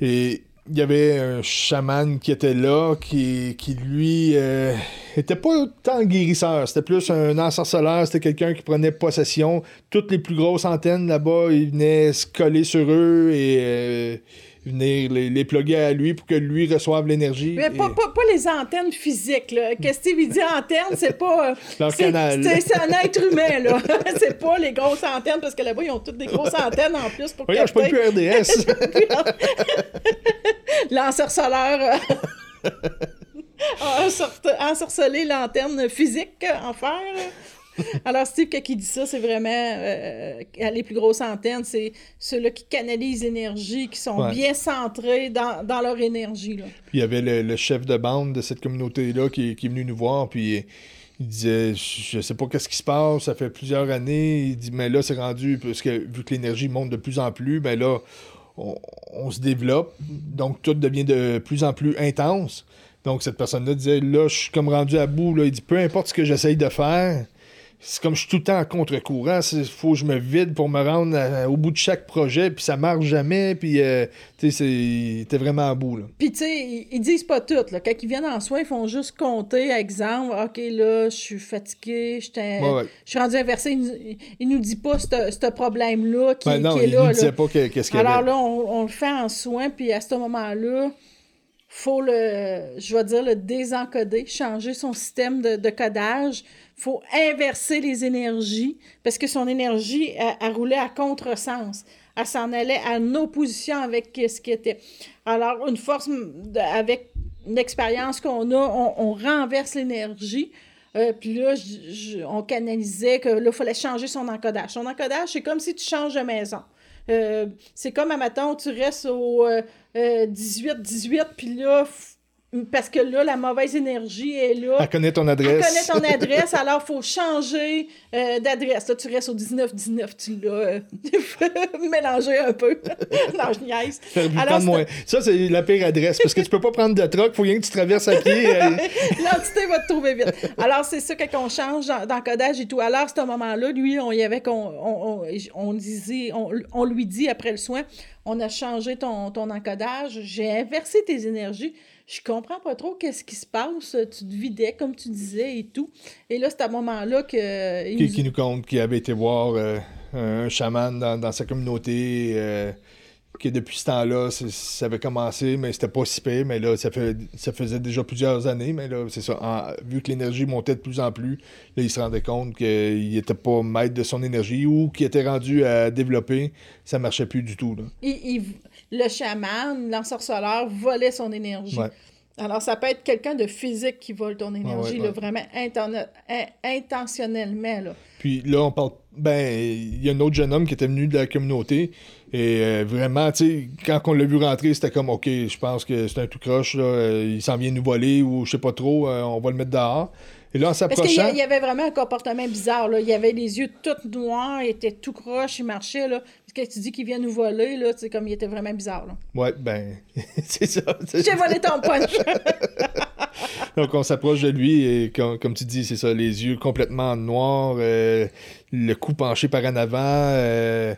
Speaker 1: et il y avait un chaman qui était là, qui, qui lui, euh, était pas tant guérisseur, c'était plus un ensorceleur, c'était quelqu'un qui prenait possession. Toutes les plus grosses antennes là-bas, il venait se coller sur eux et euh, venir les, les plugger à lui pour que lui reçoive l'énergie.
Speaker 2: Mais pas, pas, pas, les antennes physiques, là. Qu'est-ce que tu dit antenne, c'est pas... Euh,
Speaker 1: Leur canal.
Speaker 2: C'est un être humain, là. c'est pas les grosses antennes, parce que là-bas, ils ont toutes des grosses antennes en plus pour
Speaker 1: capter... je peux plus RDS.
Speaker 2: L'ensorceleur... a ensorcelé l'antenne physique en fer. Alors, Steve, quand il dit ça, c'est vraiment euh, les plus grosses antennes, c'est ceux-là qui canalisent l'énergie, qui sont bien centrés dans, leur énergie. Là.
Speaker 1: Puis il y avait le, chef de bande de cette communauté-là qui, est venu nous voir, puis il disait Je sais pas qu'est-ce qui se passe, ça fait plusieurs années. Il dit Mais là, c'est rendu, parce que vu que l'énergie monte de plus en plus, ben là, on, se développe, donc tout devient de plus en plus intense. Donc cette personne-là disait Là, je suis comme rendu à bout. Là. Il dit Peu importe ce que j'essaye de faire, c'est comme je suis tout le temps en contre-courant. Il faut que je me vide pour me rendre à- au bout de chaque projet, puis ça marche jamais, puis euh, tu sais, t'es vraiment à bout. Là.
Speaker 2: Puis, tu sais, ils, ils disent pas tout. Là. Quand ils viennent en soins, ils font juste compter, exemple, OK, là, je suis fatigué, j'étais-
Speaker 1: Ouais, ouais.
Speaker 2: je suis rendu inversé. Ils, ils nous disent pas ce problème-là qui,
Speaker 1: Ben non,
Speaker 2: qui est
Speaker 1: il
Speaker 2: là. là.
Speaker 1: pas qu'est-ce
Speaker 2: Alors
Speaker 1: avait.
Speaker 2: là, on, on le fait en soins, puis à ce moment-là, faut le, je vais dire, le désencoder, changer son système de, de codage. faut inverser les énergies, parce que son énergie, elle roulait à contresens. Elle s'en allait en opposition avec ce qui était. Alors, une force, de- avec l'expérience qu'on a, on, on renverse l'énergie. Euh, puis là, on canalisait que là, il fallait changer son encodage. Son encodage, c'est comme si tu changes de maison. Euh, c'est comme, à matin, tu restes au euh, 18-18, puis là, parce que là, la mauvaise énergie est là.
Speaker 1: Elle connaît ton
Speaker 2: Elle
Speaker 1: adresse.
Speaker 2: connaît ton adresse, alors il faut changer euh, d'adresse. Là, tu restes au 19-19, tu l'as euh, mélangé un peu. non, je niaise. Alors,
Speaker 1: moins. Ça, c'est la pire adresse parce que tu peux pas prendre de truck, faut rien que tu traverses à pied. euh,
Speaker 2: L'entité va te trouver vite. Alors, c'est ça, quand on change dans, dans le codage et tout. Alors, à ce moment-là, lui, on y avait qu'on. On, on- on disait, on, on lui dit après le soin, on a changé ton, ton encodage, j'ai inversé tes énergies. Je comprends pas trop qu'est-ce qui se passe. Tu te vidais, comme tu disais, et tout. Et là, c'est à ce moment-là que. il
Speaker 1: qui,
Speaker 2: nous-
Speaker 1: qui nous compte qu'il avait été voir euh, un chaman dans, dans sa communauté, euh, que depuis ce temps-là, ça avait commencé, mais c'était pas si pire, mais là, ça, fait, ça faisait déjà plusieurs années, mais là, c'est ça, en- vu que l'énergie montait de plus en plus, là, il se rendait compte qu'il était pas maître de son énergie ou qu'il était rendu à développer, ça marchait plus du tout, là.
Speaker 2: il- il- le chaman, l'ensorceleur, volait son énergie.
Speaker 1: Ouais.
Speaker 2: Alors, ça peut être quelqu'un de physique qui vole ton énergie,
Speaker 1: ouais,
Speaker 2: là, vraiment interne- in- intentionnellement. Là.
Speaker 1: Puis là, on parle. Ben, il y a un autre jeune homme qui était venu de la communauté. Et euh, vraiment, tu sais, quand on l'a vu rentrer, c'était comme, OK, je pense que c'est un tout croche, là, euh, il s'en vient nous voler ou je sais pas trop, euh, on va le mettre dehors. Et là, en
Speaker 2: Parce qu'il y y avait vraiment un comportement bizarre. Là. Il avait les yeux tout noirs, il était tout croche, il marchait. Là. Parce que tu dis qu'il vient nous voler, là, c'est comme il était vraiment bizarre. Là.
Speaker 1: Ouais, ben, c'est ça.
Speaker 2: J'ai volé ton punch.
Speaker 1: Donc, on s'approche de lui et, comme, comme tu dis, c'est ça, les yeux complètement noirs, euh, le cou penché par en avant. euh,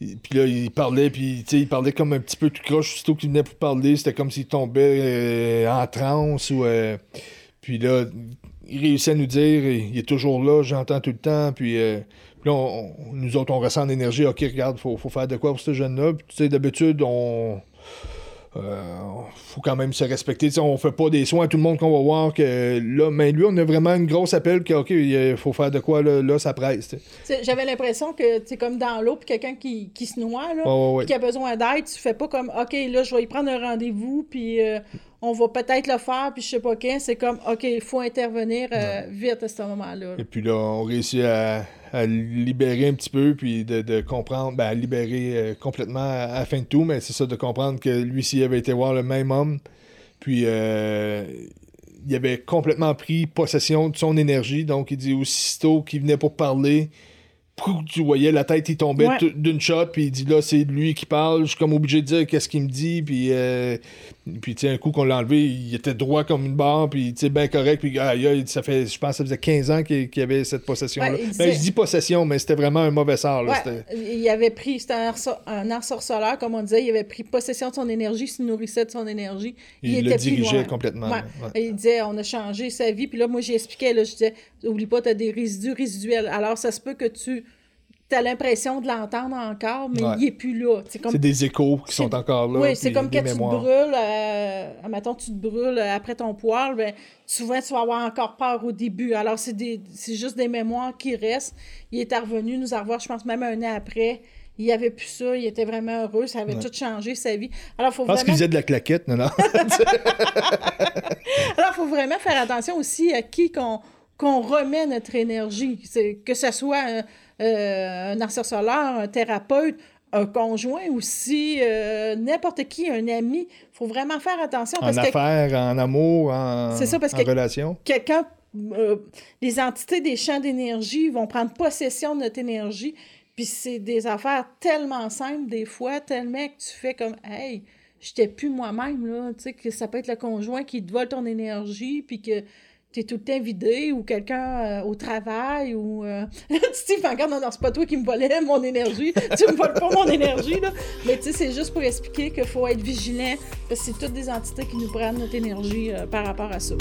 Speaker 1: puis là, il parlait, puis il parlait comme un petit peu tout croche. Aussitôt qu'il venait pour parler, c'était comme s'il tombait euh, en transe. Ou, euh, puis là, il réussit à nous dire, il est toujours là, j'entends tout le temps. Puis, euh, puis là, on- nous autres, on ressent l'énergie. OK, regarde, faut, faut faire de quoi pour ce jeune-là. Puis, tu sais, d'habitude, on. Euh, faut quand même se respecter. Tu sais, on fait pas des soins à tout le monde qu'on va voir que là, mais lui, on a vraiment une grosse appel que OK, il faut faire de quoi là, là ça presse.
Speaker 2: J'avais l'impression que c'est comme dans l'eau, puis quelqu'un qui, qui se noie, là,
Speaker 1: ouais, ouais.
Speaker 2: qui a besoin d'aide, tu fais pas comme OK, là, je vais y prendre un rendez-vous, puis euh, on va peut-être le faire, puis je sais pas quand. C'est comme OK, il faut intervenir euh, vite à ce moment-là.
Speaker 1: Et puis là, on réussit à, à libérer un petit peu, puis de, de comprendre, ben, à libérer euh, complètement à, à la fin de tout, mais c'est ça, de comprendre que lui, s'il avait été voir le même homme, puis euh, il avait complètement pris possession de son énergie, donc il dit aussitôt qu'il venait pour parler, tu voyais la tête, il tombait
Speaker 2: Ouais.
Speaker 1: d'une shot, puis il dit là, c'est lui qui parle, je suis comme obligé de dire qu'est-ce qu'il me dit, puis, euh, puis tu sais, un coup qu'on l'a enlevé, il était droit comme une barre, puis tu sais, bien correct, puis aïe, aïe, ça fait, je pense que ça faisait 15 ans qu'il qu'il avait cette possession-là.
Speaker 2: Ouais, il
Speaker 1: Ben, je dis possession, mais c'était vraiment un mauvais sort, là.
Speaker 2: Ouais, il avait pris, c'était un, un ensorceleur, comme on disait, il avait pris possession de son énergie, il se nourrissait de son énergie.
Speaker 1: Il le
Speaker 2: était plus
Speaker 1: dirigeait
Speaker 2: loin.
Speaker 1: complètement,
Speaker 2: Ouais. il disait, on a changé sa vie. Puis là, moi, j'expliquais, là, je disais, oublie pas, tu as des résidus résiduels. Alors, ça se peut que tu as l'impression de l'entendre encore, mais
Speaker 1: Ouais.
Speaker 2: il est plus là. C'est comme
Speaker 1: des échos qui sont encore là.
Speaker 2: oui, c'est comme quand tu te brûles, euh, admettons, tu te brûles euh, après ton poil, ben, souvent tu vas avoir encore peur au début. Alors, c'est des c'est juste des mémoires qui restent. Il est revenu nous revoir, je pense, même un an après. Il n'y avait plus ça, il était vraiment heureux, ça avait
Speaker 1: Ouais.
Speaker 2: tout changé sa vie. Alors, il faut
Speaker 1: Je pense qu'il faisait de la claquette, non, non.
Speaker 2: alors, faut vraiment faire attention aussi à qui qu'on qu'on remet notre énergie. Que ce soit un, euh, un ensorceleur, un thérapeute, un conjoint aussi, euh, n'importe qui, un ami. Il faut vraiment faire attention
Speaker 1: en
Speaker 2: parce que
Speaker 1: affaires, en amour, en,
Speaker 2: C'est ça, parce
Speaker 1: en
Speaker 2: que-
Speaker 1: relation.
Speaker 2: quelqu'un, euh, les entités des champs d'énergie vont prendre possession de notre énergie. Puis c'est des affaires tellement simples des fois, tellement que tu fais comme, hey, j'étais plus moi-même, là. Tu sais, que ça peut être le conjoint qui te vole ton énergie, puis que t'es tout le temps vidé ou quelqu'un euh, au travail ou euh... Steve encore non non c'est pas toi qui me volais mon énergie. Tu me voles pas mon énergie là. Mais tu sais c'est juste pour expliquer qu'il faut être vigilant parce que c'est toutes des entités qui nous prennent notre énergie euh, par rapport à ça